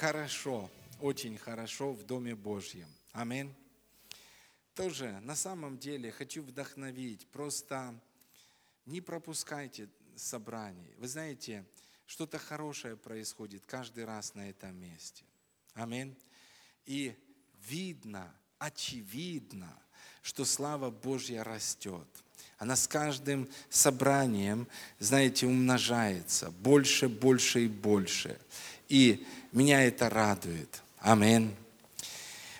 хорошо, очень хорошо в Доме Божьем. Аминь. Тоже на самом деле хочу вдохновить, просто не пропускайте собраний. Вы знаете, что-то хорошее происходит каждый раз на этом месте. Аминь. И видно, очевидно, что слава Божья растет. Она с каждым собранием, знаете, умножается больше, больше и больше. И меня это радует. Аминь.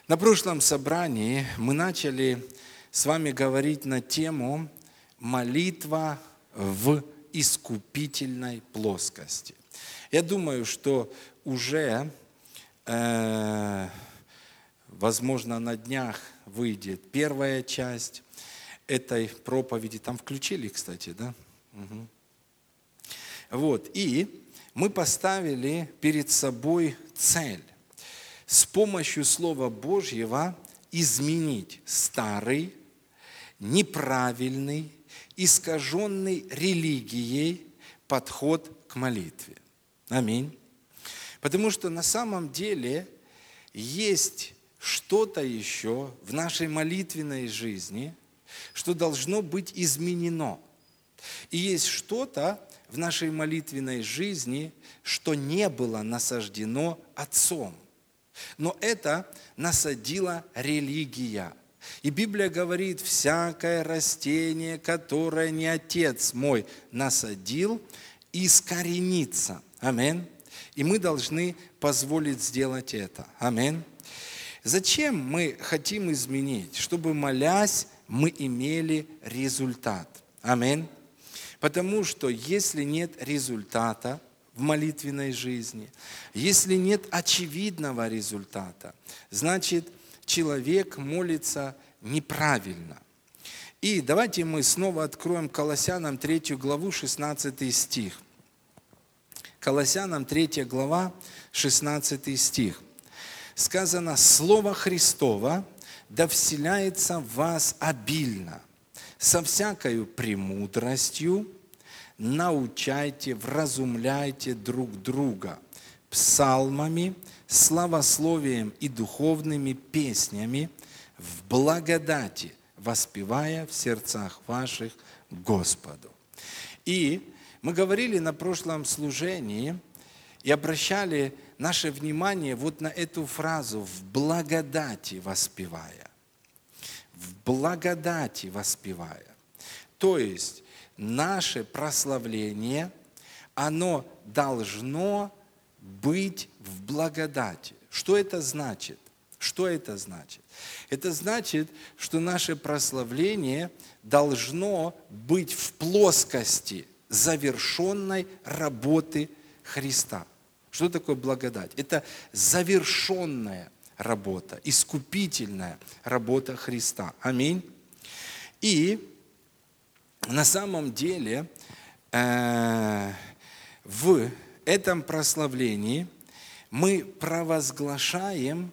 На прошлом собрании мы начали с вами говорить на тему молитва в искупительной плоскости. Я думаю, что уже, э, возможно, на днях выйдет первая часть этой проповеди. Там включили, кстати, да? Угу. Вот, и мы поставили перед собой цель с помощью Слова Божьего изменить старый, неправильный, искаженный религией подход к молитве. Аминь. Потому что на самом деле есть что-то еще в нашей молитвенной жизни, что должно быть изменено. И есть что-то в нашей молитвенной жизни, что не было насаждено Отцом. Но это насадила религия – и Библия говорит, всякое растение, которое не Отец мой насадил, искоренится. Аминь. И мы должны позволить сделать это. Аминь. Зачем мы хотим изменить? Чтобы, молясь, мы имели результат. Аминь. Потому что если нет результата в молитвенной жизни, если нет очевидного результата, значит, человек молится неправильно. И давайте мы снова откроем Колоссянам 3 главу, 16 стих. Колоссянам 3 глава, 16 стих. Сказано, Слово Христово да вселяется в вас обильно, со всякою премудростью, научайте, вразумляйте друг друга псалмами, славословием и духовными песнями в благодати, воспевая в сердцах ваших Господу. И мы говорили на прошлом служении и обращали наше внимание вот на эту фразу «в благодати воспевая». В благодати воспевая. То есть наше прославление, оно должно быть в благодати. Что это значит? Что это значит? Это значит, что наше прославление должно быть в плоскости завершенной работы Христа. Что такое благодать? Это завершенная работа, искупительная работа Христа. Аминь. И на самом деле э, в этом прославлении мы провозглашаем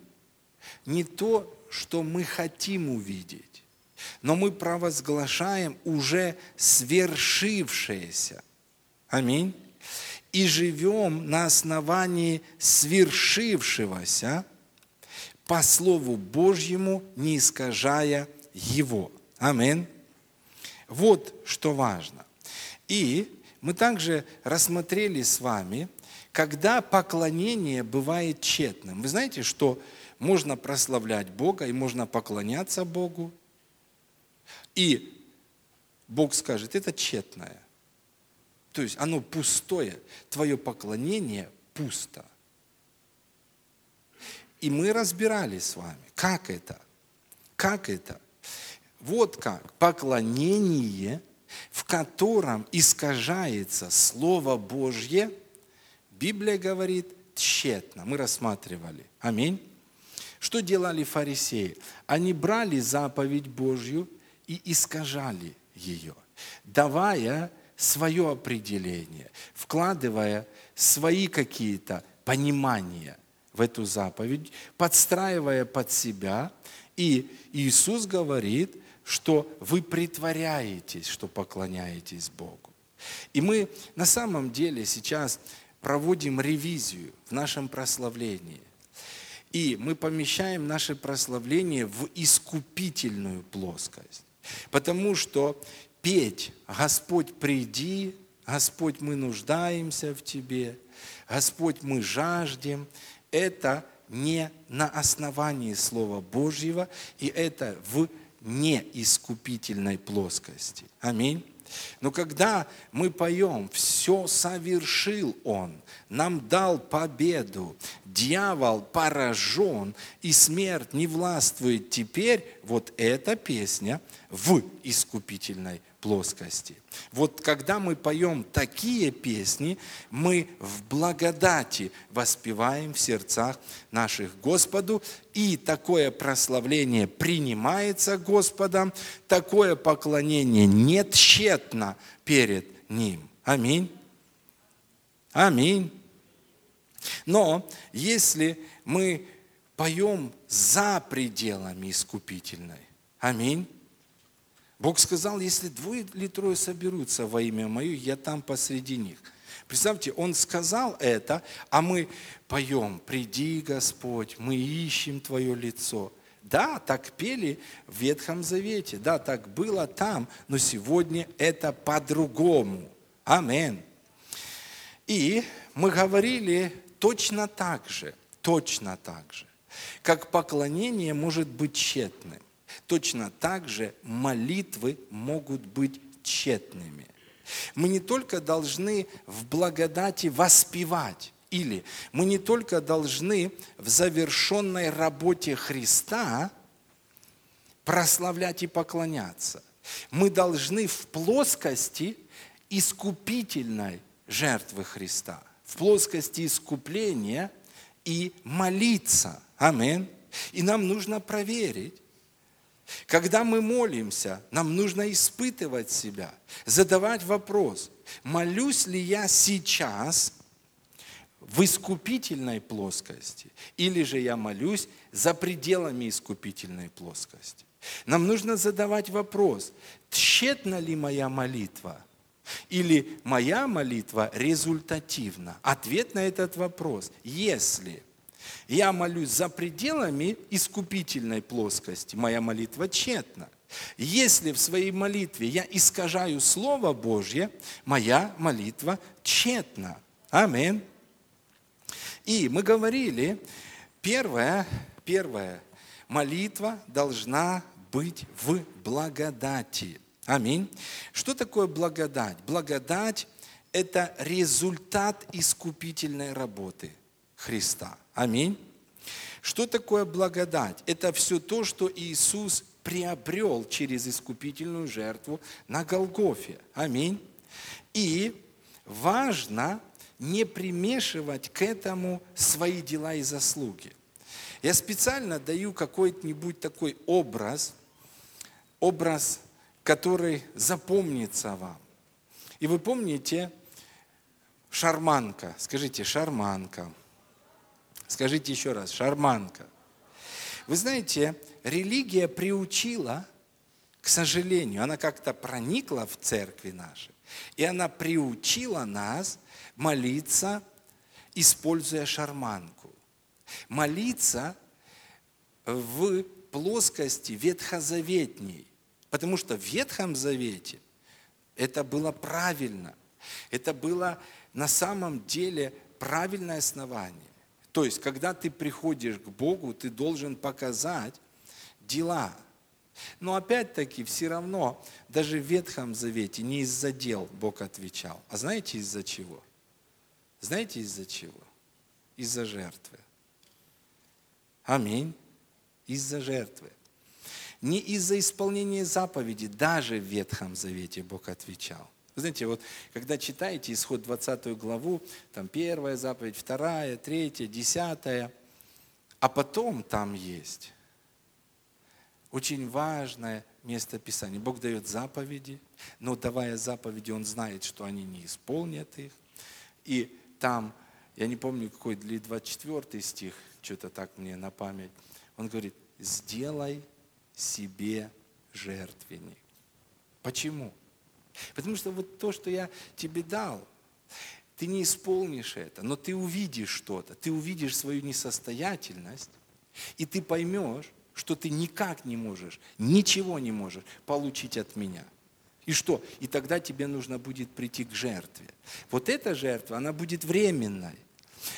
не то, что мы хотим увидеть, но мы провозглашаем уже свершившееся. Аминь. И живем на основании свершившегося по Слову Божьему, не искажая его. Аминь. Вот что важно. И мы также рассмотрели с вами, когда поклонение бывает тщетным. Вы знаете, что можно прославлять Бога и можно поклоняться Богу, и Бог скажет, это тщетное. То есть оно пустое, твое поклонение пусто. И мы разбирали с вами, как это, как это. Вот как поклонение – в котором искажается Слово Божье, Библия говорит тщетно. Мы рассматривали. Аминь. Что делали фарисеи? Они брали заповедь Божью и искажали ее, давая свое определение, вкладывая свои какие-то понимания в эту заповедь, подстраивая под себя. И Иисус говорит – что вы притворяетесь, что поклоняетесь Богу. И мы на самом деле сейчас проводим ревизию в нашем прославлении. И мы помещаем наше прославление в искупительную плоскость. Потому что петь «Господь, приди», «Господь, мы нуждаемся в Тебе», «Господь, мы жаждем» – это не на основании Слова Божьего, и это в неискупительной плоскости. Аминь. Но когда мы поем «Все совершил Он», нам дал победу, дьявол поражен, и смерть не властвует теперь, вот эта песня в искупительной плоскости. Вот когда мы поем такие песни, мы в благодати воспеваем в сердцах наших Господу, и такое прославление принимается Господом, такое поклонение не тщетно перед Ним. Аминь. Аминь. Но если мы поем за пределами искупительной, аминь, Бог сказал, если двое или трое соберутся во имя Мое, я там посреди них. Представьте, Он сказал это, а мы поем, приди, Господь, мы ищем Твое лицо. Да, так пели в Ветхом Завете, да, так было там, но сегодня это по-другому. Амин. И мы говорили точно так же, точно так же, как поклонение может быть тщетным. Точно так же молитвы могут быть тщетными. Мы не только должны в благодати воспевать, или мы не только должны в завершенной работе Христа прославлять и поклоняться. Мы должны в плоскости искупительной жертвы Христа, в плоскости искупления и молиться. Амин. И нам нужно проверить, когда мы молимся, нам нужно испытывать себя, задавать вопрос, молюсь ли я сейчас в искупительной плоскости, или же я молюсь за пределами искупительной плоскости. Нам нужно задавать вопрос, тщетна ли моя молитва, или моя молитва результативна? Ответ на этот вопрос, если я молюсь за пределами искупительной плоскости, моя молитва тщетна. Если в своей молитве я искажаю Слово Божье, моя молитва тщетна. Аминь. И мы говорили, первая, первая молитва должна быть в благодати. Аминь. Что такое благодать? Благодать – это результат искупительной работы Христа. Аминь. Что такое благодать? Это все то, что Иисус приобрел через искупительную жертву на Голгофе. Аминь. И важно не примешивать к этому свои дела и заслуги. Я специально даю какой-нибудь такой образ, образ, который запомнится вам. И вы помните, шарманка, скажите, шарманка – Скажите еще раз, шарманка. Вы знаете, религия приучила, к сожалению, она как-то проникла в церкви наши, и она приучила нас молиться, используя шарманку. Молиться в плоскости ветхозаветней, потому что в Ветхом Завете это было правильно, это было на самом деле правильное основание. То есть, когда ты приходишь к Богу, ты должен показать дела. Но опять-таки, все равно, даже в Ветхом Завете не из-за дел Бог отвечал. А знаете из-за чего? Знаете из-за чего? Из-за жертвы. Аминь. Из-за жертвы. Не из-за исполнения заповеди, даже в Ветхом Завете Бог отвечал. Вы знаете, вот когда читаете исход 20 главу, там первая заповедь, вторая, третья, десятая, а потом там есть очень важное место Писания. Бог дает заповеди, но давая заповеди, Он знает, что они не исполнят их. И там, я не помню, какой ли 24 стих, что-то так мне на память, он говорит, сделай себе жертвенник. Почему? Потому что вот то, что я тебе дал, ты не исполнишь это, но ты увидишь что-то, ты увидишь свою несостоятельность, и ты поймешь, что ты никак не можешь, ничего не можешь получить от меня. И что? И тогда тебе нужно будет прийти к жертве. Вот эта жертва, она будет временной.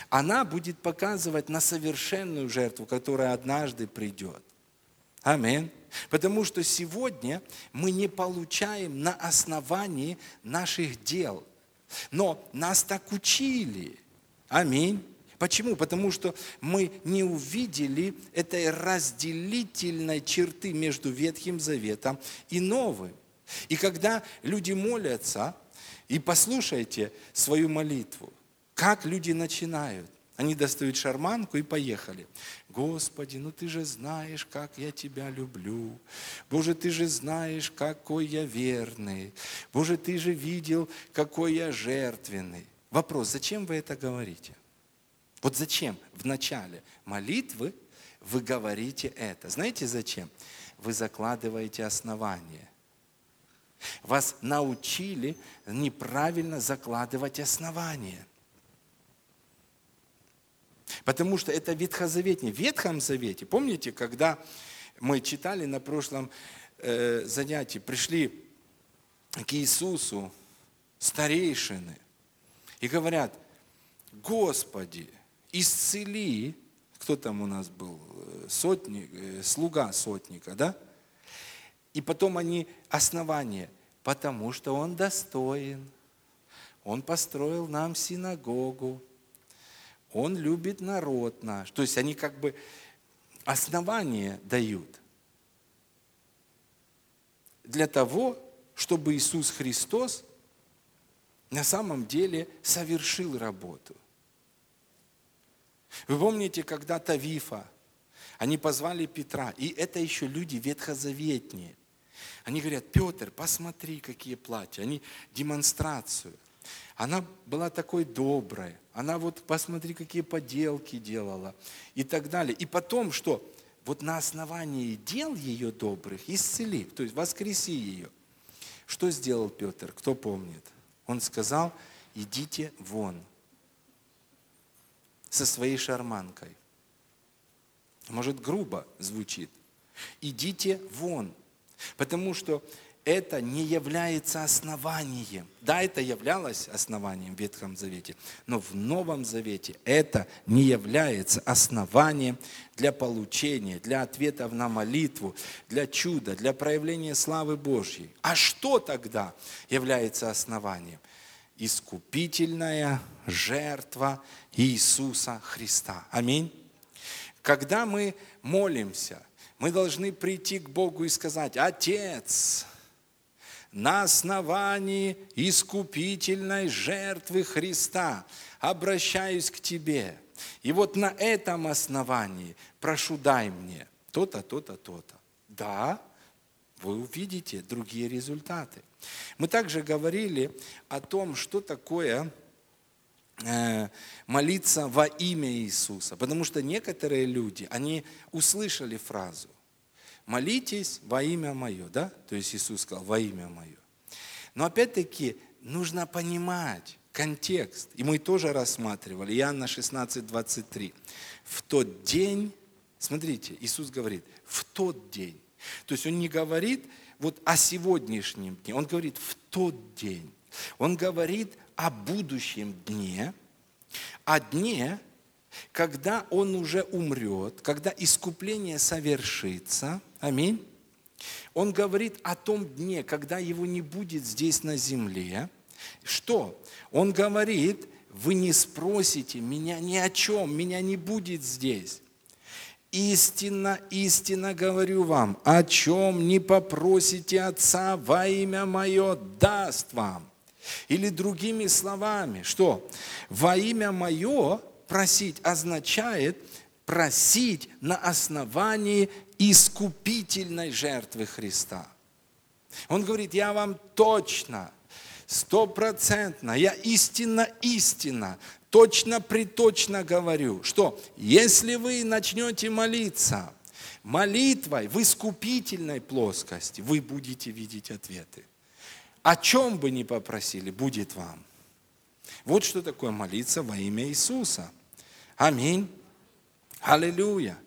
Она будет показывать на совершенную жертву, которая однажды придет. Аминь. Потому что сегодня мы не получаем на основании наших дел. Но нас так учили. Аминь. Почему? Потому что мы не увидели этой разделительной черты между Ветхим Заветом и Новым. И когда люди молятся, и послушайте свою молитву, как люди начинают. Они достают шарманку и поехали. Господи, ну ты же знаешь, как я тебя люблю. Боже, ты же знаешь, какой я верный. Боже, ты же видел, какой я жертвенный. Вопрос, зачем вы это говорите? Вот зачем в начале молитвы вы говорите это? Знаете зачем? Вы закладываете основание. Вас научили неправильно закладывать основание. Потому что это ветхозаветнее. В Ветхом Завете, помните, когда мы читали на прошлом э, занятии, пришли к Иисусу старейшины и говорят, Господи, исцели, кто там у нас был, сотник, э, слуга сотника, да? И потом они основание, потому что он достоин. Он построил нам синагогу. Он любит народ наш. То есть они как бы основание дают для того, чтобы Иисус Христос на самом деле совершил работу – вы помните, когда Тавифа, они позвали Петра, и это еще люди ветхозаветние. Они говорят, Петр, посмотри, какие платья. Они демонстрацию. Она была такой доброй. Она вот, посмотри, какие поделки делала. И так далее. И потом, что? Вот на основании дел ее добрых исцели, то есть воскреси ее. Что сделал Петр? Кто помнит? Он сказал, идите вон со своей шарманкой. Может, грубо звучит. Идите вон, потому что это не является основанием. Да, это являлось основанием в Ветхом Завете, но в Новом Завете это не является основанием для получения, для ответов на молитву, для чуда, для проявления славы Божьей. А что тогда является основанием? искупительная жертва Иисуса Христа. Аминь. Когда мы молимся, мы должны прийти к Богу и сказать, Отец, на основании искупительной жертвы Христа обращаюсь к Тебе. И вот на этом основании прошу, дай мне то-то, то-то, то-то. Да, вы увидите другие результаты. Мы также говорили о том, что такое э, молиться во имя Иисуса. Потому что некоторые люди, они услышали фразу «молитесь во имя мое», да? То есть Иисус сказал «во имя мое». Но опять-таки нужно понимать контекст. И мы тоже рассматривали, Иоанна 16, 23. В тот день, смотрите, Иисус говорит, в тот день. То есть Он не говорит, вот о сегодняшнем дне, он говорит в тот день. Он говорит о будущем дне, о дне, когда он уже умрет, когда искупление совершится. Аминь. Он говорит о том дне, когда его не будет здесь на земле. Что? Он говорит, вы не спросите меня ни о чем, меня не будет здесь. Истинно, истинно говорю вам, о чем не попросите Отца во имя Мое, даст вам. Или другими словами, что во имя Мое просить означает просить на основании искупительной жертвы Христа. Он говорит, я вам точно, стопроцентно, я истинно, истинно точно приточно говорю, что если вы начнете молиться молитвой в искупительной плоскости, вы будете видеть ответы. О чем бы ни попросили, будет вам. Вот что такое молиться во имя Иисуса. Аминь. Аллилуйя.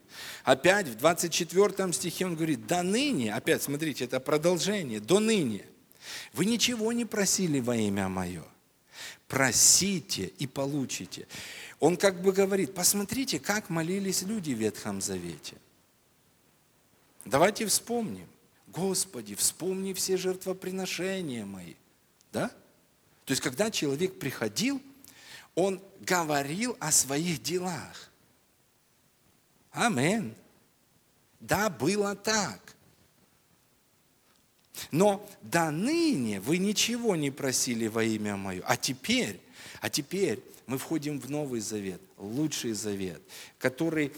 Опять в 24 стихе он говорит, до ныне, опять смотрите, это продолжение, до ныне, вы ничего не просили во имя мое. Просите и получите. Он как бы говорит, посмотрите, как молились люди в Ветхом Завете. Давайте вспомним. Господи, вспомни все жертвоприношения мои. Да? То есть, когда человек приходил, он говорил о своих делах. Амин. Да, было так. Но до ныне вы ничего не просили во имя Мое. А теперь, а теперь мы входим в Новый Завет, лучший Завет, который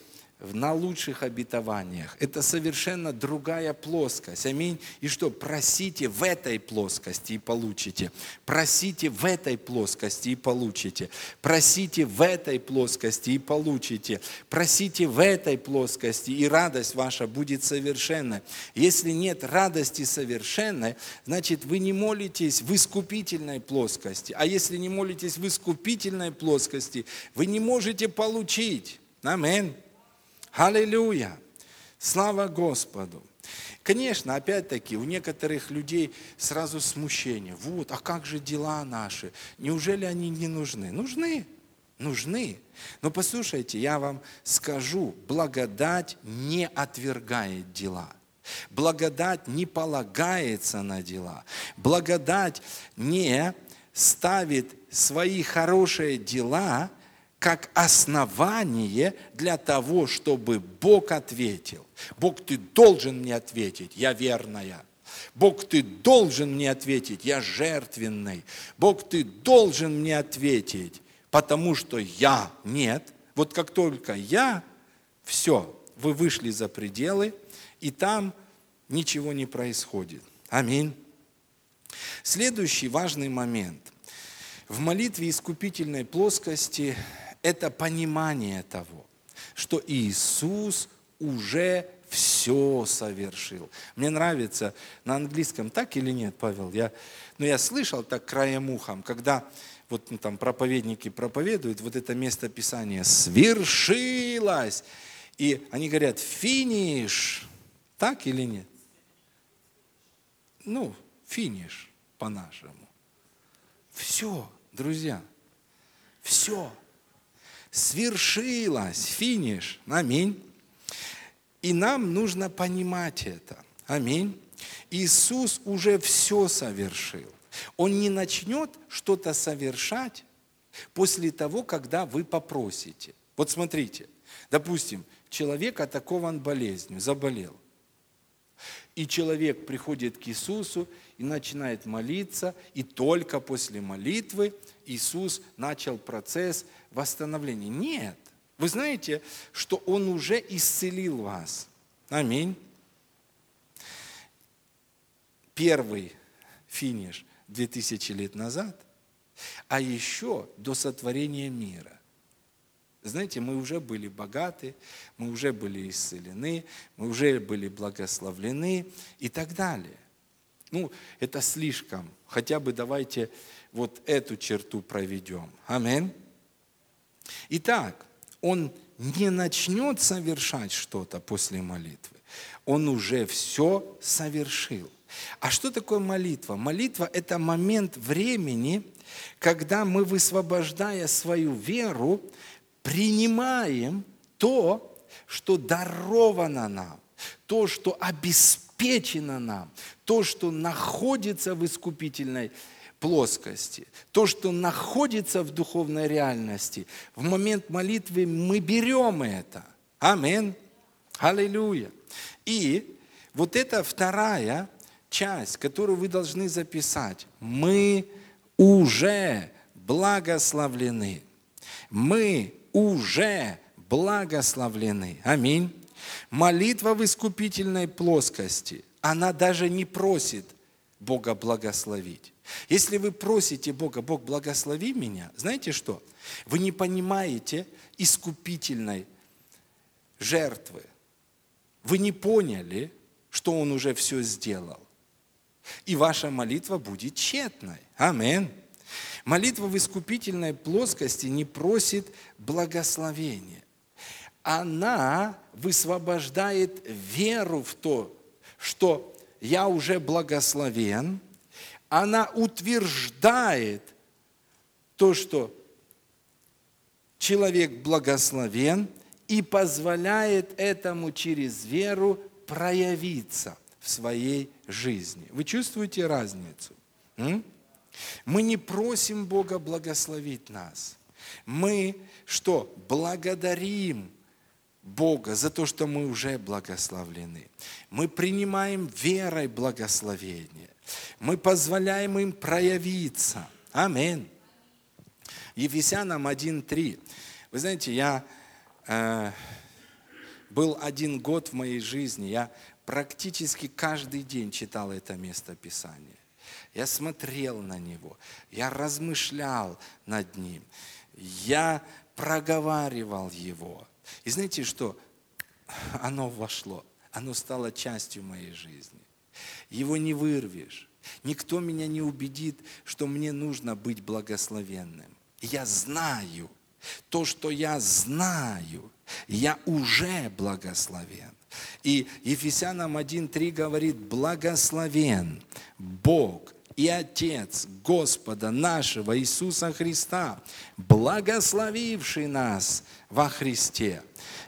на лучших обетованиях. Это совершенно другая плоскость. Аминь. И что? Просите в этой плоскости и получите. Просите в этой плоскости и получите. Просите в этой плоскости и получите. Просите в этой плоскости, и радость ваша будет совершенной. Если нет радости совершенной, значит, вы не молитесь в искупительной плоскости. А если не молитесь в искупительной плоскости, вы не можете получить. Аминь. Аллилуйя! Слава Господу! Конечно, опять-таки, у некоторых людей сразу смущение. Вот, а как же дела наши? Неужели они не нужны? Нужны, нужны. Но послушайте, я вам скажу, благодать не отвергает дела. Благодать не полагается на дела. Благодать не ставит свои хорошие дела – как основание для того, чтобы Бог ответил. Бог, ты должен мне ответить, я верная. Бог, ты должен мне ответить, я жертвенный. Бог, ты должен мне ответить, потому что я нет. Вот как только я, все, вы вышли за пределы, и там ничего не происходит. Аминь. Следующий важный момент. В молитве искупительной плоскости это понимание того, что Иисус уже все совершил. Мне нравится на английском, так или нет, Павел? Я, ну, я слышал так краем ухом, когда вот ну, там проповедники проповедуют, вот это место Писания свершилось. И они говорят, финиш. Так или нет? Ну, финиш по-нашему. Все, друзья, все свершилось, финиш. Аминь. И нам нужно понимать это. Аминь. Иисус уже все совершил. Он не начнет что-то совершать после того, когда вы попросите. Вот смотрите, допустим, человек атакован болезнью, заболел. И человек приходит к Иисусу и начинает молиться, и только после молитвы Иисус начал процесс восстановления. Нет. Вы знаете, что Он уже исцелил вас. Аминь. Первый финиш 2000 лет назад, а еще до сотворения мира. Знаете, мы уже были богаты, мы уже были исцелены, мы уже были благословлены и так далее. Ну, это слишком. Хотя бы давайте вот эту черту проведем. Аминь. Итак, он не начнет совершать что-то после молитвы. Он уже все совершил. А что такое молитва? Молитва – это момент времени, когда мы, высвобождая свою веру, принимаем то, что даровано нам, то, что обеспечено нам, то, что находится в искупительной плоскости, то, что находится в духовной реальности, в момент молитвы мы берем это. Амин. Аллилуйя. И вот это вторая часть, которую вы должны записать. Мы уже благословлены. Мы уже благословлены. Аминь. Молитва в искупительной плоскости, она даже не просит Бога благословить. Если вы просите Бога, Бог, благослови меня, знаете что? Вы не понимаете искупительной жертвы. Вы не поняли, что Он уже все сделал. И ваша молитва будет тщетной. Амин. Молитва в искупительной плоскости не просит благословения. Она высвобождает веру в то, что я уже благословен. Она утверждает то, что человек благословен и позволяет этому через веру проявиться в своей жизни. Вы чувствуете разницу? Мы не просим Бога благословить нас. Мы что? Благодарим Бога за то, что мы уже благословлены. Мы принимаем верой благословение. Мы позволяем им проявиться. Аминь. Ефесянам 1.3. Вы знаете, я э, был один год в моей жизни, я практически каждый день читал это место Писания. Я смотрел на него, я размышлял над ним, я проговаривал его. И знаете что? Оно вошло, оно стало частью моей жизни. Его не вырвешь. Никто меня не убедит, что мне нужно быть благословенным. Я знаю, то, что я знаю, я уже благословен. И Ефесянам 1.3 говорит, благословен Бог и Отец Господа нашего Иисуса Христа, благословивший нас во Христе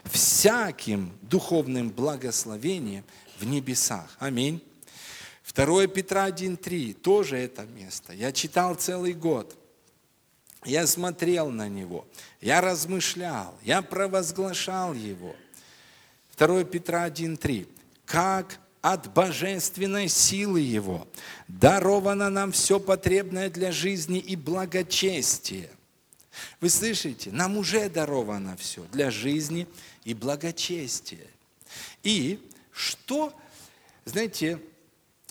всяким духовным благословением в небесах. Аминь. 2 Петра 1.3, тоже это место. Я читал целый год. Я смотрел на него, я размышлял, я провозглашал его. 2 Петра 1.3. Как от божественной силы Его даровано нам все потребное для жизни и благочестия. Вы слышите? Нам уже даровано все для жизни и благочестия. И что, знаете,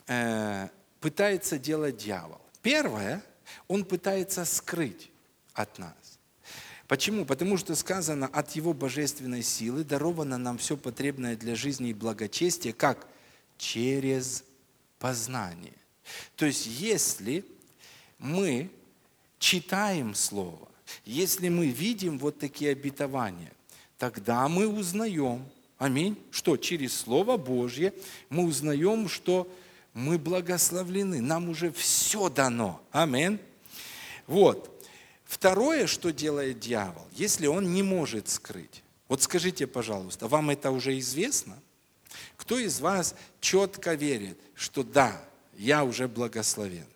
э, пытается делать дьявол? Первое, он пытается скрыть от нас. Почему? Потому что сказано, от Его божественной силы даровано нам все потребное для жизни и благочестия, как через познание. То есть, если мы читаем Слово, если мы видим вот такие обетования, тогда мы узнаем, аминь, что через Слово Божье мы узнаем, что мы благословлены, нам уже все дано. Аминь. Вот. Второе, что делает дьявол, если он не может скрыть. Вот скажите, пожалуйста, вам это уже известно? Кто из вас четко верит, что да, я уже благословен?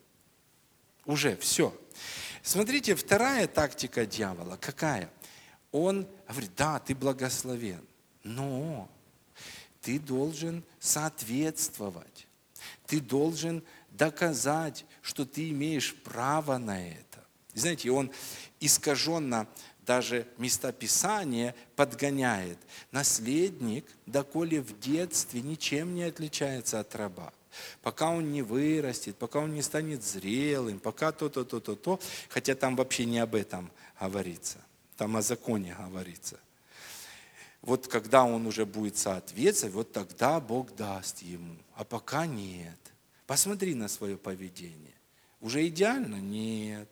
Уже все. Смотрите, вторая тактика дьявола какая? Он говорит, да, ты благословен, но ты должен соответствовать. Ты должен доказать, что ты имеешь право на это. Знаете, он искаженно даже местописание подгоняет. Наследник, доколе в детстве, ничем не отличается от раба. Пока он не вырастет, пока он не станет зрелым, пока то-то, то-то, то, хотя там вообще не об этом говорится, там о законе говорится. Вот когда он уже будет соответствовать, вот тогда Бог даст ему, а пока нет. Посмотри на свое поведение. Уже идеально? Нет.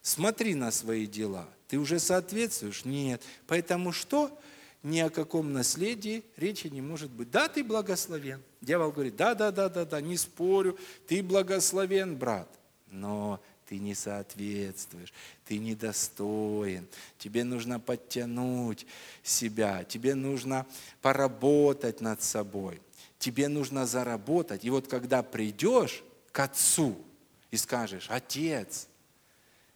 Смотри на свои дела. Ты уже соответствуешь? Нет. Поэтому что? Ни о каком наследии речи не может быть. Да, ты благословен. Дьявол говорит, да, да, да, да, да, не спорю, ты благословен, брат. Но ты не соответствуешь, ты недостоин, тебе нужно подтянуть себя, тебе нужно поработать над собой, тебе нужно заработать. И вот когда придешь к отцу и скажешь, отец,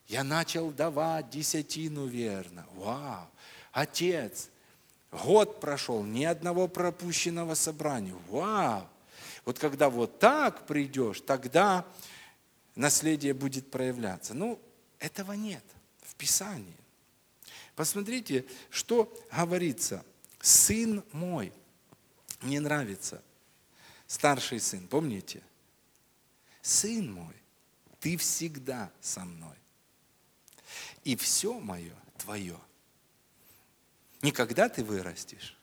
я начал давать десятину верно. Вау! Отец, год прошел, ни одного пропущенного собрания. Вау! Вот когда вот так придешь, тогда наследие будет проявляться. Ну, этого нет в Писании. Посмотрите, что говорится. Сын мой, мне нравится, старший сын, помните? Сын мой, ты всегда со мной и все мое твое. Никогда ты вырастешь,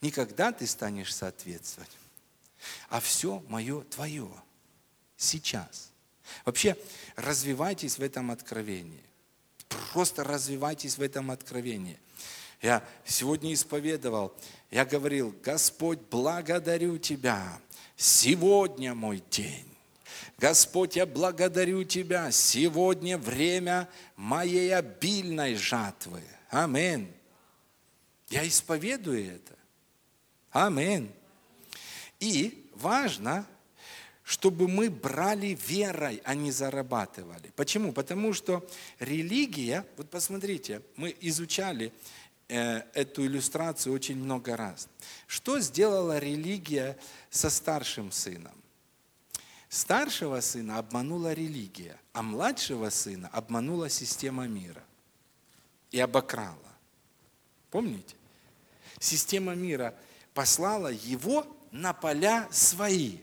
никогда ты станешь соответствовать, а все мое твое сейчас. Вообще, развивайтесь в этом откровении. Просто развивайтесь в этом откровении. Я сегодня исповедовал, я говорил, Господь, благодарю Тебя, сегодня мой день. Господь, я благодарю Тебя, сегодня время моей обильной жатвы. Аминь. Я исповедую это. Аминь. И важно, чтобы мы брали верой, а не зарабатывали. Почему? Потому что религия, вот посмотрите, мы изучали э, эту иллюстрацию очень много раз. Что сделала религия со старшим сыном? Старшего сына обманула религия, а младшего сына обманула система мира и обокрала. Помните? Система мира послала его на поля свои.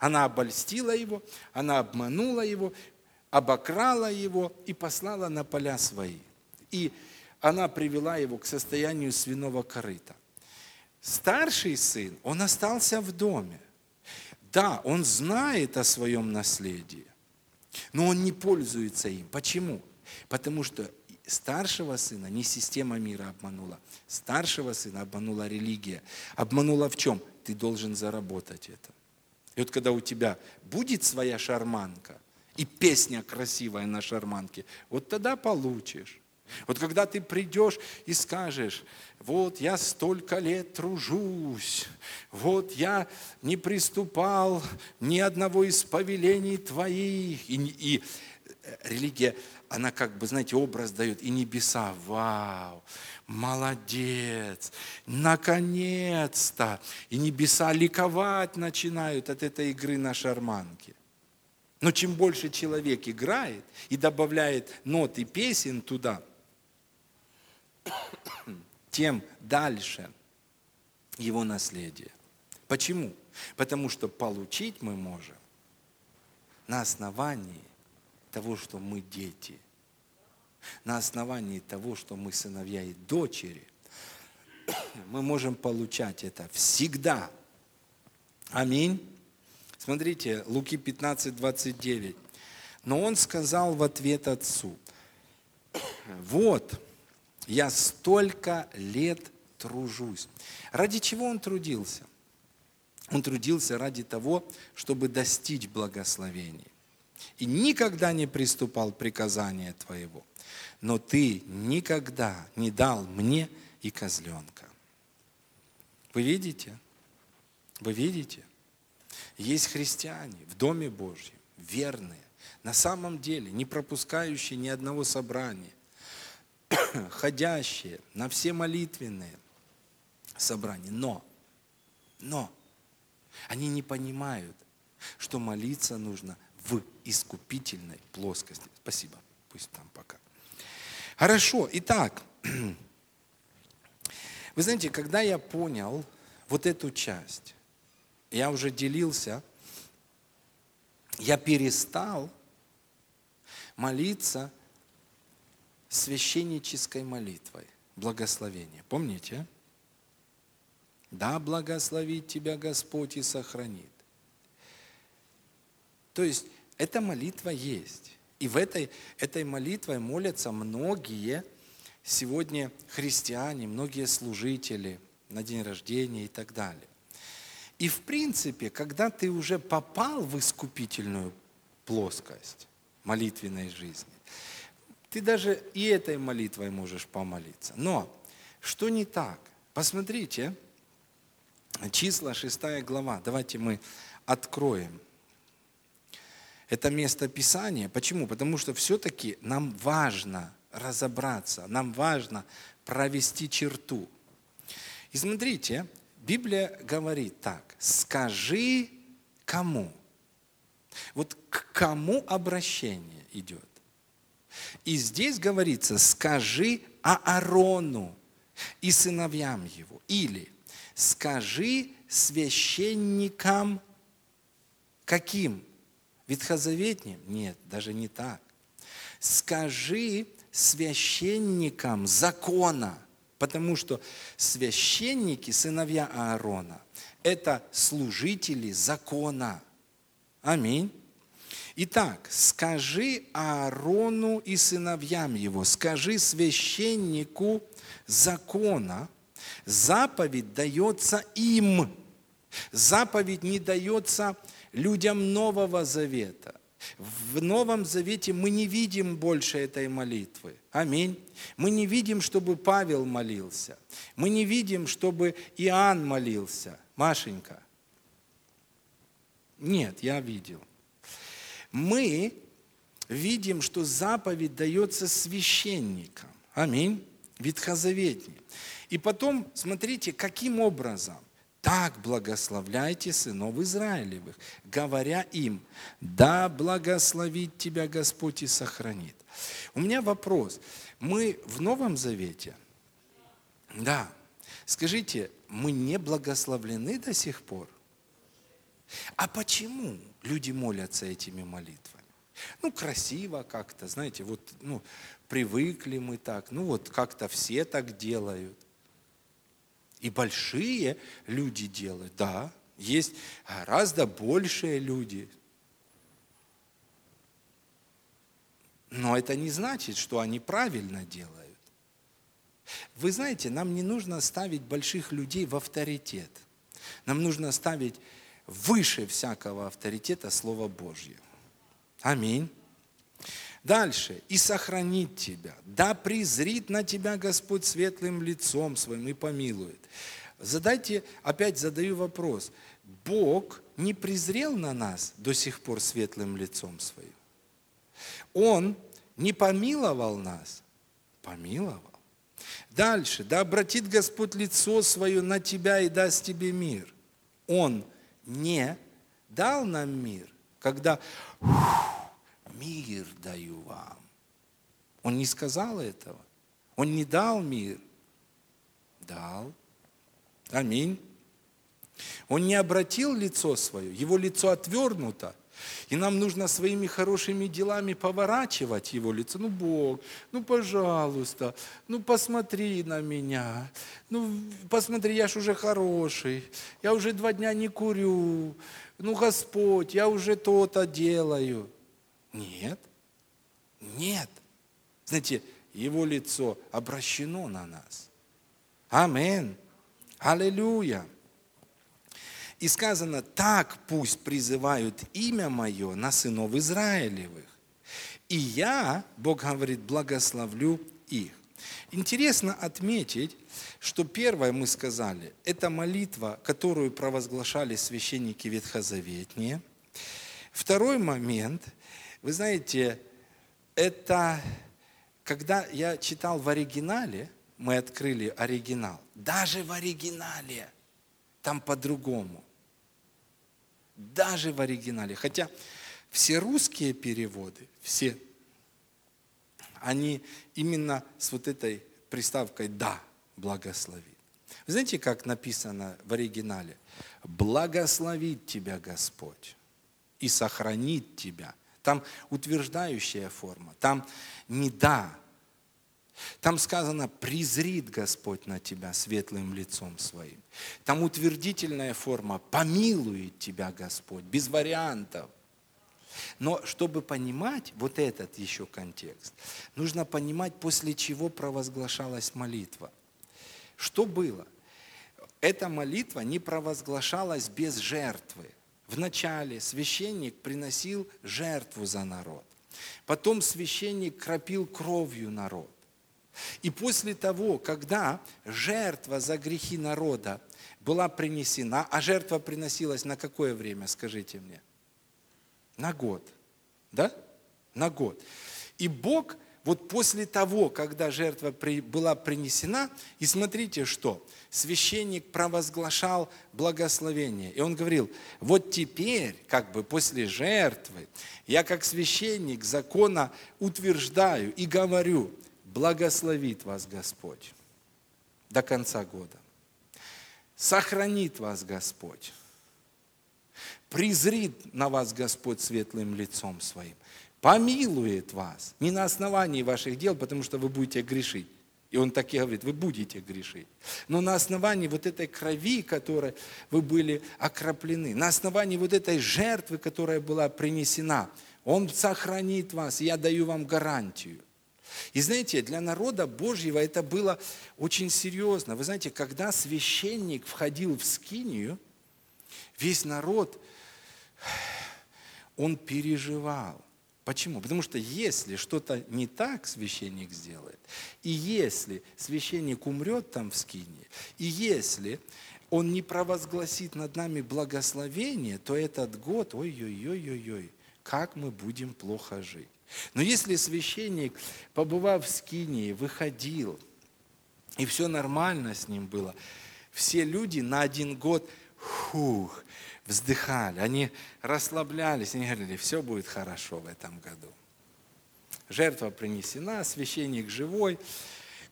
Она обольстила его, она обманула его, обокрала его и послала на поля свои. И она привела его к состоянию свиного корыта. Старший сын, он остался в доме. Да, он знает о своем наследии, но он не пользуется им. Почему? Потому что старшего сына не система мира обманула. Старшего сына обманула религия. Обманула в чем? Ты должен заработать это. И вот когда у тебя будет своя шарманка и песня красивая на шарманке, вот тогда получишь. Вот когда ты придешь и скажешь, вот я столько лет тружусь, вот я не приступал ни одного из повелений твоих, и, и э, религия она как бы, знаете, образ дает, и небеса, вау, молодец, наконец-то. И небеса ликовать начинают от этой игры на шарманке. Но чем больше человек играет и добавляет ноты песен туда, тем дальше его наследие. Почему? Потому что получить мы можем на основании того, что мы дети, на основании того, что мы сыновья и дочери, мы можем получать это всегда. Аминь. Смотрите, Луки 15, 29. Но он сказал в ответ отцу, вот, я столько лет тружусь. Ради чего он трудился? Он трудился ради того, чтобы достичь благословения и никогда не приступал приказания Твоего. Но Ты никогда не дал мне и козленка. Вы видите? Вы видите? Есть христиане в Доме Божьем, верные, на самом деле, не пропускающие ни одного собрания, ходящие на все молитвенные собрания. Но, но, они не понимают, что молиться нужно в искупительной плоскости. Спасибо. Пусть там пока. Хорошо. Итак, вы знаете, когда я понял вот эту часть, я уже делился, я перестал молиться священнической молитвой, благословение. Помните? Да, благословит тебя Господь и сохранит. То есть эта молитва есть. И в этой, этой молитвой молятся многие сегодня христиане, многие служители на день рождения и так далее. И в принципе, когда ты уже попал в искупительную плоскость молитвенной жизни, ты даже и этой молитвой можешь помолиться. Но что не так? Посмотрите, числа 6 глава. Давайте мы откроем это место Писания. Почему? Потому что все-таки нам важно разобраться, нам важно провести черту. И смотрите, Библия говорит так, скажи кому. Вот к кому обращение идет. И здесь говорится, скажи Аарону и сыновьям его. Или скажи священникам каким? Ветхозаветним? Нет, даже не так. Скажи священникам закона, потому что священники, сыновья Аарона, это служители закона. Аминь. Итак, скажи Аарону и сыновьям его, скажи священнику закона, заповедь дается им. Заповедь не дается людям Нового Завета. В Новом Завете мы не видим больше этой молитвы. Аминь. Мы не видим, чтобы Павел молился. Мы не видим, чтобы Иоанн молился. Машенька. Нет, я видел. Мы видим, что заповедь дается священникам. Аминь. Ветхозаветней. И потом, смотрите, каким образом? Так благословляйте сынов Израилевых, говоря им, да благословит тебя Господь и сохранит. У меня вопрос. Мы в Новом Завете? Да. Скажите, мы не благословлены до сих пор? А почему люди молятся этими молитвами? Ну, красиво как-то, знаете, вот, ну, привыкли мы так, ну, вот как-то все так делают. И большие люди делают, да, есть гораздо большие люди. Но это не значит, что они правильно делают. Вы знаете, нам не нужно ставить больших людей в авторитет. Нам нужно ставить выше всякого авторитета Слово Божье. Аминь. Дальше. «И сохранит тебя, да презрит на тебя Господь светлым лицом своим и помилует». Задайте, опять задаю вопрос. Бог не презрел на нас до сих пор светлым лицом своим? Он не помиловал нас? Помиловал. Дальше. «Да обратит Господь лицо свое на тебя и даст тебе мир». Он не дал нам мир, когда мир даю вам. Он не сказал этого. Он не дал мир. Дал. Аминь. Он не обратил лицо свое, его лицо отвернуто. И нам нужно своими хорошими делами поворачивать его лицо. Ну, Бог, ну, пожалуйста, ну, посмотри на меня. Ну, посмотри, я ж уже хороший. Я уже два дня не курю. Ну, Господь, я уже то-то делаю. Нет. Нет. Знаете, его лицо обращено на нас. Амин. Аллилуйя. И сказано, так пусть призывают имя мое на сынов Израилевых. И я, Бог говорит, благословлю их. Интересно отметить, что первое мы сказали, это молитва, которую провозглашали священники Ветхозаветние. Второй момент – вы знаете, это когда я читал в оригинале, мы открыли оригинал, даже в оригинале там по-другому. Даже в оригинале. Хотя все русские переводы, все, они именно с вот этой приставкой «да» благословит. Вы знаете, как написано в оригинале? «Благословит тебя Господь и сохранит тебя там утверждающая форма, там не да. Там сказано, презрит Господь на тебя светлым лицом своим. Там утвердительная форма, помилует тебя Господь, без вариантов. Но чтобы понимать вот этот еще контекст, нужно понимать, после чего провозглашалась молитва. Что было? Эта молитва не провозглашалась без жертвы. Вначале священник приносил жертву за народ. Потом священник кропил кровью народ. И после того, когда жертва за грехи народа была принесена, а жертва приносилась на какое время, скажите мне? На год. Да? На год. И Бог вот после того, когда жертва была принесена, и смотрите что, священник провозглашал благословение. И он говорил, вот теперь, как бы после жертвы, я как священник закона утверждаю и говорю, благословит вас Господь до конца года. Сохранит вас Господь. Призрит на вас Господь светлым лицом своим помилует вас. Не на основании ваших дел, потому что вы будете грешить. И он так и говорит, вы будете грешить. Но на основании вот этой крови, которой вы были окроплены, на основании вот этой жертвы, которая была принесена, Он сохранит вас, я даю вам гарантию. И знаете, для народа Божьего это было очень серьезно. Вы знаете, когда священник входил в скинию, весь народ, он переживал. Почему? Потому что если что-то не так священник сделает, и если священник умрет там в скине, и если он не провозгласит над нами благословение, то этот год, ой-ой-ой-ой-ой, как мы будем плохо жить. Но если священник, побывав в скинии, выходил, и все нормально с ним было, все люди на один год, фух, вздыхали, они расслаблялись, они говорили, все будет хорошо в этом году. Жертва принесена, священник живой,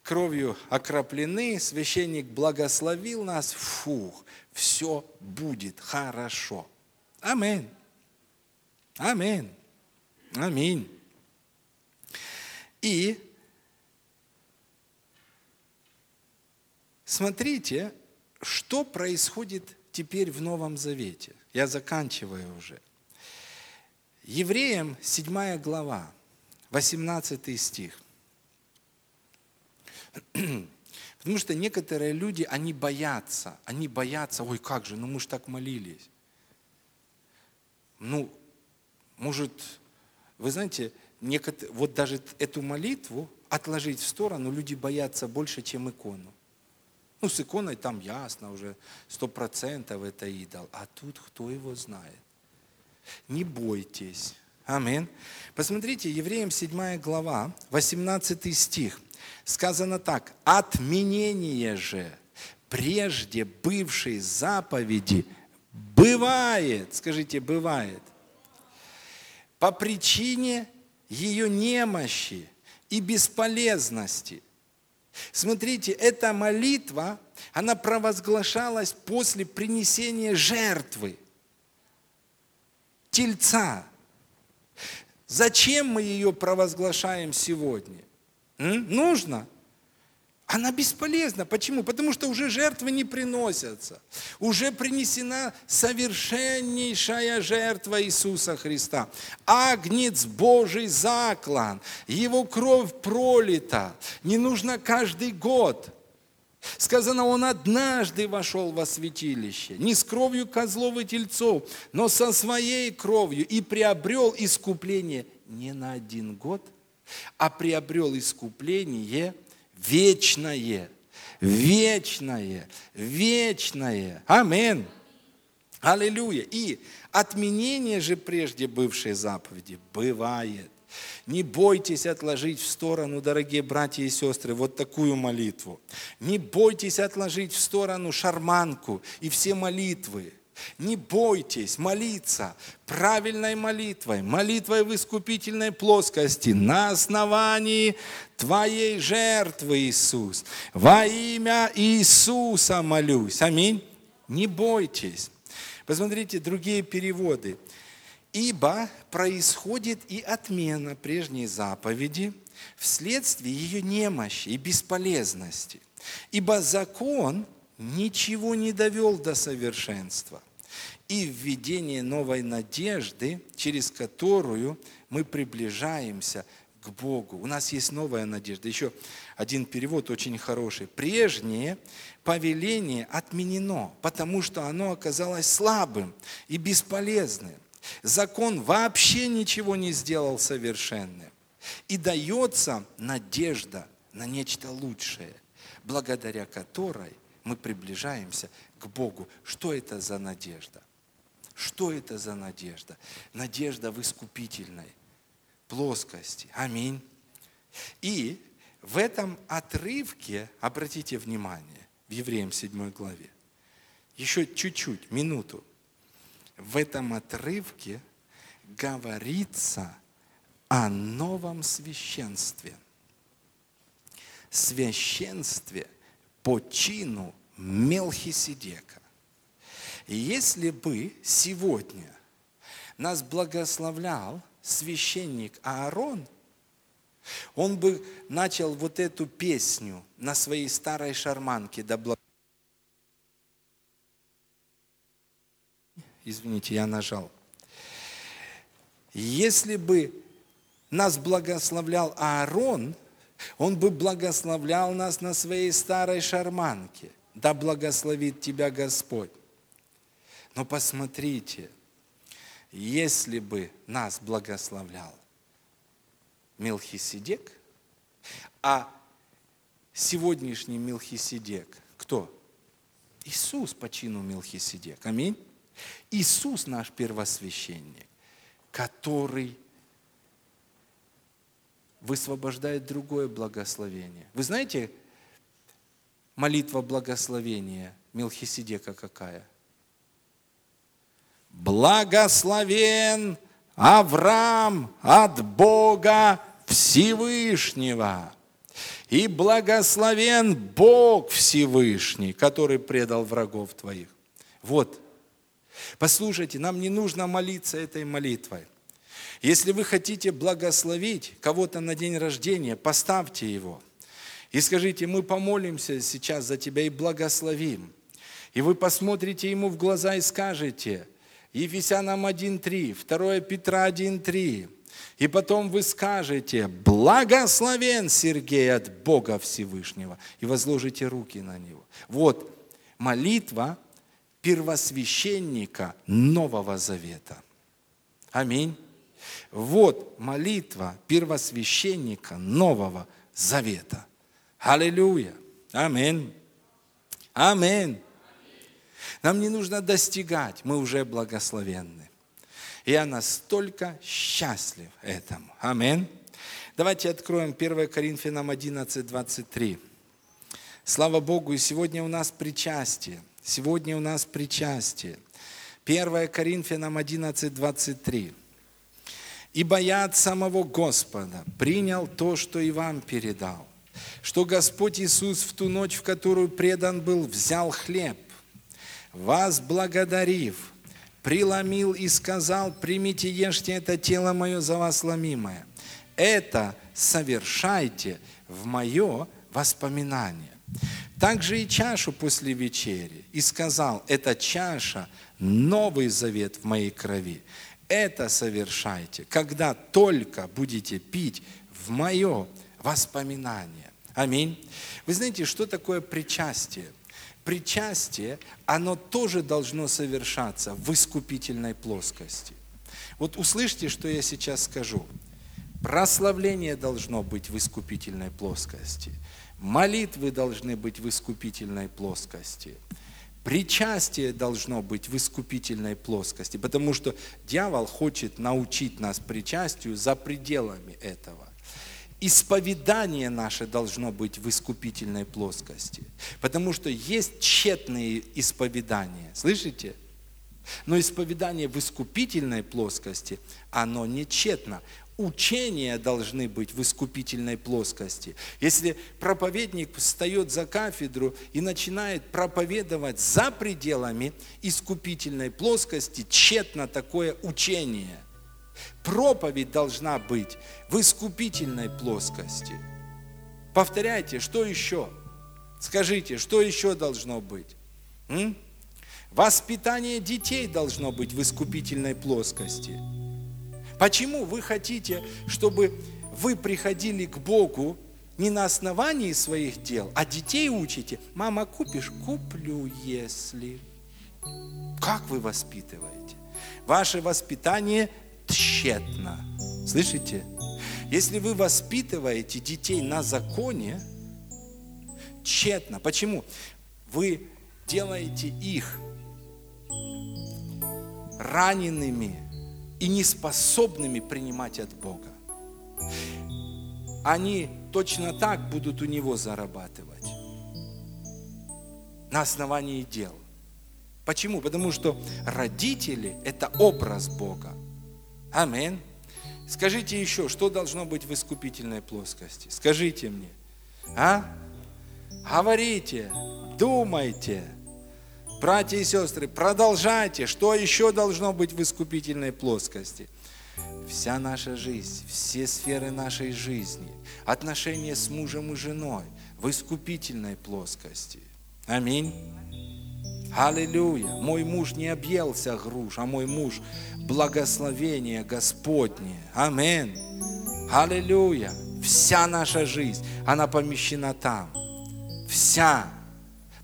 кровью окроплены, священник благословил нас, фух, все будет хорошо. Аминь. Аминь. Аминь. И смотрите, что происходит теперь в Новом Завете. Я заканчиваю уже. Евреям 7 глава, 18 стих. Потому что некоторые люди, они боятся, они боятся, ой, как же, ну мы же так молились. Ну, может, вы знаете, вот даже эту молитву отложить в сторону люди боятся больше, чем икону. Ну, с иконой там ясно уже, сто процентов это идол. А тут кто его знает? Не бойтесь. Аминь. Посмотрите, Евреям 7 глава, 18 стих. Сказано так. Отменение же прежде бывшей заповеди бывает, скажите, бывает, по причине ее немощи и бесполезности. Смотрите, эта молитва, она провозглашалась после принесения жертвы, тельца. Зачем мы ее провозглашаем сегодня? М? Нужно? Она бесполезна. Почему? Потому что уже жертвы не приносятся. Уже принесена совершеннейшая жертва Иисуса Христа. Агнец Божий заклан. Его кровь пролита. Не нужно каждый год. Сказано, он однажды вошел во святилище, не с кровью козлов и тельцов, но со своей кровью и приобрел искупление не на один год, а приобрел искупление – вечное, вечное, вечное. Амин. Аллилуйя. И отменение же прежде бывшей заповеди бывает. Не бойтесь отложить в сторону, дорогие братья и сестры, вот такую молитву. Не бойтесь отложить в сторону шарманку и все молитвы. Не бойтесь молиться правильной молитвой, молитвой в искупительной плоскости на основании Твоей жертвы, Иисус. Во имя Иисуса молюсь. Аминь. Не бойтесь. Посмотрите другие переводы. Ибо происходит и отмена прежней заповеди вследствие ее немощи и бесполезности. Ибо закон ничего не довел до совершенства. И введение новой надежды, через которую мы приближаемся к Богу. У нас есть новая надежда. Еще один перевод очень хороший. Прежнее повеление отменено, потому что оно оказалось слабым и бесполезным. Закон вообще ничего не сделал совершенным. И дается надежда на нечто лучшее, благодаря которой мы приближаемся к Богу. Что это за надежда? Что это за надежда? Надежда в искупительной плоскости. Аминь. И в этом отрывке, обратите внимание, в Евреям 7 главе, еще чуть-чуть, минуту, в этом отрывке говорится о новом священстве. Священстве по чину Мелхиседека. Если бы сегодня нас благословлял священник Аарон, он бы начал вот эту песню на своей старой шарманке да благ... Извините, я нажал. если бы нас благословлял Аарон, он бы благословлял нас на своей старой шарманке. Да благословит тебя Господь. Но посмотрите, если бы нас благословлял Мелхиседек, а сегодняшний Мелхиседек кто? Иисус по чину Мелхиседек. Аминь. Иисус наш первосвященник, который высвобождает другое благословение. Вы знаете, молитва благословения Мелхиседека какая? Благословен Авраам от Бога Всевышнего. И благословен Бог Всевышний, который предал врагов твоих. Вот. Послушайте, нам не нужно молиться этой молитвой. Если вы хотите благословить кого-то на день рождения, поставьте его. И скажите, мы помолимся сейчас за тебя и благословим. И вы посмотрите ему в глаза и скажете, Ефесянам 1.3, 2 Петра 1.3, и потом вы скажете, благословен Сергей от Бога Всевышнего, и возложите руки на него. Вот молитва первосвященника Нового Завета. Аминь. Вот молитва первосвященника Нового Завета. Аллилуйя. Аминь. Аминь. Нам не нужно достигать, мы уже благословенны. Я настолько счастлив этому. Аминь. Давайте откроем 1 Коринфянам 11, 23. Слава Богу, и сегодня у нас причастие. Сегодня у нас причастие. 1 Коринфянам 11, 23. «Ибо я от самого Господа принял то, что и вам передал, что Господь Иисус в ту ночь, в которую предан был, взял хлеб, вас благодарив, преломил и сказал, примите, ешьте это тело мое за вас ломимое. Это совершайте в мое воспоминание. Также и чашу после вечери. И сказал, это чаша, новый завет в моей крови. Это совершайте, когда только будете пить в мое воспоминание. Аминь. Вы знаете, что такое причастие? Причастие, оно тоже должно совершаться в искупительной плоскости. Вот услышьте, что я сейчас скажу. Прославление должно быть в искупительной плоскости. Молитвы должны быть в искупительной плоскости. Причастие должно быть в искупительной плоскости, потому что дьявол хочет научить нас причастию за пределами этого исповедание наше должно быть в искупительной плоскости. Потому что есть тщетные исповедания. Слышите? Но исповедание в искупительной плоскости, оно не тщетно. Учения должны быть в искупительной плоскости. Если проповедник встает за кафедру и начинает проповедовать за пределами искупительной плоскости, тщетно такое учение. Проповедь должна быть в искупительной плоскости. Повторяйте, что еще? Скажите, что еще должно быть? М? Воспитание детей должно быть в искупительной плоскости. Почему вы хотите, чтобы вы приходили к Богу не на основании своих дел, а детей учите? Мама, купишь? Куплю, если. Как вы воспитываете? Ваше воспитание тщетно. Слышите? Если вы воспитываете детей на законе, тщетно. Почему? Вы делаете их ранеными и неспособными принимать от Бога. Они точно так будут у Него зарабатывать на основании дел. Почему? Потому что родители – это образ Бога. Аминь. Скажите еще, что должно быть в искупительной плоскости? Скажите мне. А? Говорите, думайте. Братья и сестры, продолжайте. Что еще должно быть в искупительной плоскости? Вся наша жизнь, все сферы нашей жизни, отношения с мужем и женой в искупительной плоскости. Аминь. Аллилуйя. Мой муж не объелся груш, а мой муж благословение Господне. Аминь. Аллилуйя. Вся наша жизнь, она помещена там. Вся.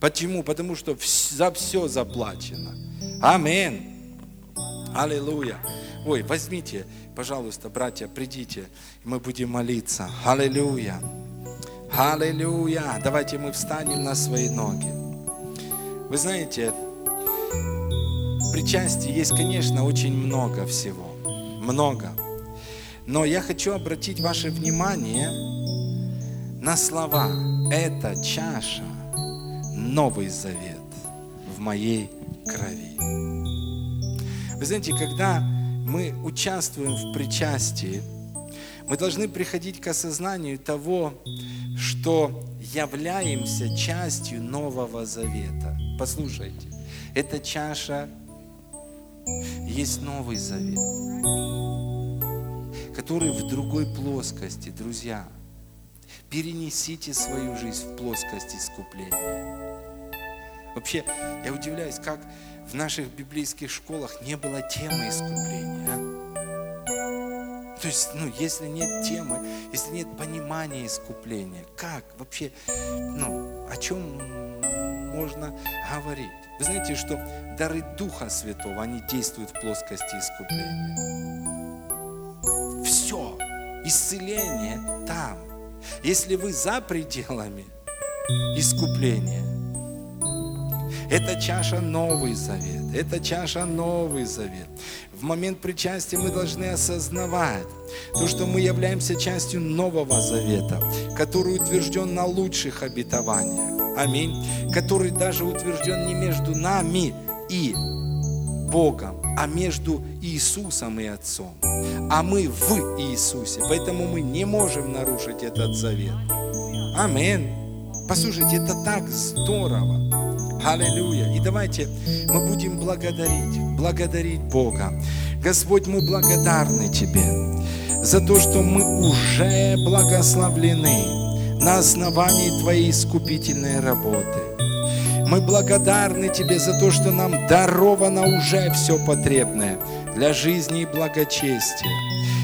Почему? Потому что за все заплачено. Аминь. Аллилуйя. Ой, возьмите, пожалуйста, братья, придите, мы будем молиться. Аллилуйя. Аллилуйя. Давайте мы встанем на свои ноги. Вы знаете, в причастии есть, конечно, очень много всего. Много. Но я хочу обратить ваше внимание на слова. Это чаша, Новый Завет в моей крови. Вы знаете, когда мы участвуем в причастии, мы должны приходить к осознанию того, что являемся частью Нового Завета. Послушайте, эта чаша есть Новый Завет, который в другой плоскости, друзья. Перенесите свою жизнь в плоскость искупления. Вообще, я удивляюсь, как в наших библейских школах не было темы искупления. А? То есть, ну, если нет темы, если нет понимания искупления, как вообще, ну, о чем можно говорить? Вы знаете, что дары Духа Святого, они действуют в плоскости искупления. Все, исцеление там. Если вы за пределами искупления, это чаша Новый Завет. Это чаша Новый Завет. В момент причастия мы должны осознавать то, что мы являемся частью Нового Завета, который утвержден на лучших обетованиях. Аминь. Который даже утвержден не между нами и Богом, а между Иисусом и Отцом. А мы в Иисусе. Поэтому мы не можем нарушить этот завет. Аминь. Послушайте, это так здорово. Аллилуйя. И давайте мы будем благодарить, благодарить Бога. Господь, мы благодарны Тебе за то, что мы уже благословлены на основании Твоей искупительной работы. Мы благодарны Тебе за то, что нам даровано уже все потребное для жизни и благочестия.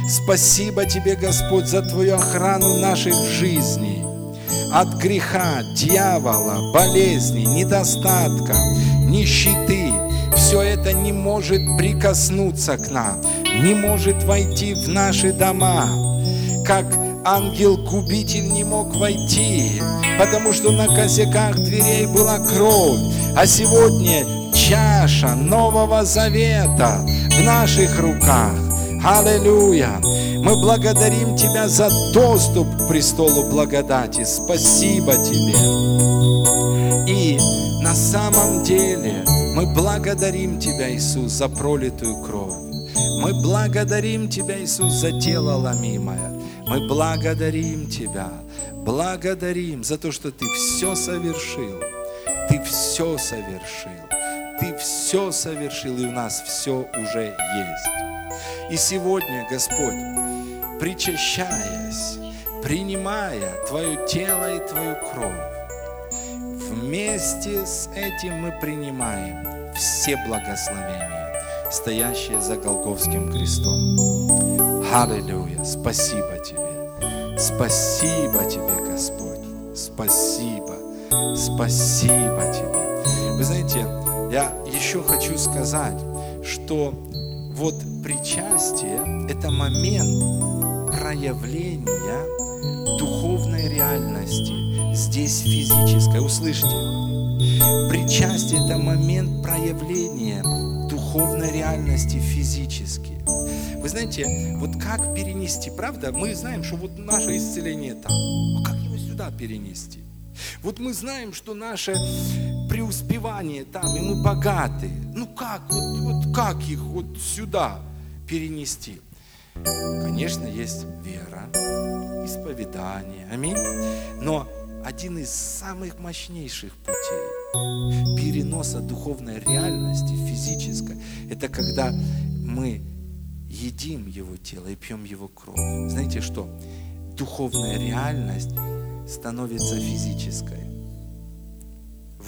Спасибо Тебе, Господь, за Твою охрану наших жизней от греха, дьявола, болезни, недостатка, нищеты. Все это не может прикоснуться к нам, не может войти в наши дома, как ангел-губитель не мог войти, потому что на косяках дверей была кровь. А сегодня чаша Нового Завета в наших руках. Аллилуйя! Мы благодарим Тебя за доступ к престолу благодати. Спасибо Тебе. И на самом деле мы благодарим Тебя, Иисус, за пролитую кровь. Мы благодарим Тебя, Иисус, за тело ломимое. Мы благодарим Тебя, благодарим за то, что Ты все совершил. Ты все совершил. Ты все совершил, и у нас все уже есть. И сегодня, Господь, причащаясь, принимая Твое тело и Твою кровь, вместе с этим мы принимаем все благословения, стоящие за Голговским крестом. Аллилуйя! Спасибо Тебе! Спасибо Тебе, Господь! Спасибо! Спасибо Тебе! Вы знаете, я еще хочу сказать, что вот причастие – это момент, проявления духовной реальности, здесь физической. Услышьте, причастие – это момент проявления духовной реальности физически. Вы знаете, вот как перенести, правда, мы знаем, что вот наше исцеление там, а как его сюда перенести? Вот мы знаем, что наше преуспевание там, и мы богаты. Ну как, вот, вот как их вот сюда перенести? Конечно, есть вера, исповедание, аминь. Но один из самых мощнейших путей переноса духовной реальности, физической, это когда мы едим Его тело и пьем Его кровь. Знаете что? Духовная реальность становится физической.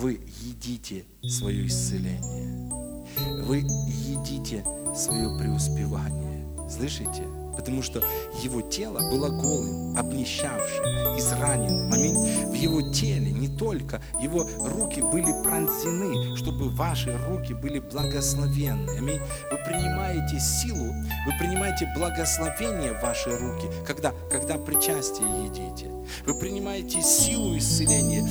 вы едите свое исцеление. Вы едите свое преуспевание. Слышите? Потому что его тело было голым, обнищавшим, израненным. Аминь. В его теле не только его руки были пронзены, чтобы ваши руки были благословенны. Аминь. Вы принимаете силу, вы принимаете благословение в ваши руки, когда, когда причастие едите. Вы принимаете силу исцеления.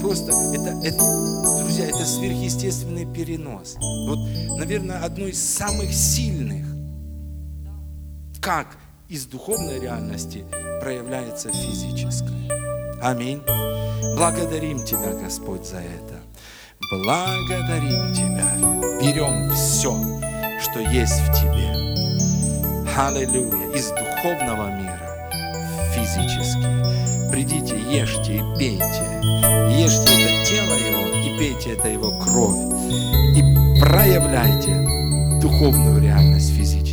Просто это, это, друзья, это сверхъестественный перенос. Вот, наверное, одно из самых сильных как из духовной реальности проявляется физическое. Аминь. Благодарим Тебя, Господь, за это. Благодарим Тебя. Берем все, что есть в Тебе. Аллилуйя. Из духовного мира физически. Придите, ешьте и пейте. Ешьте это тело Его и пейте это Его кровь. И проявляйте духовную реальность физически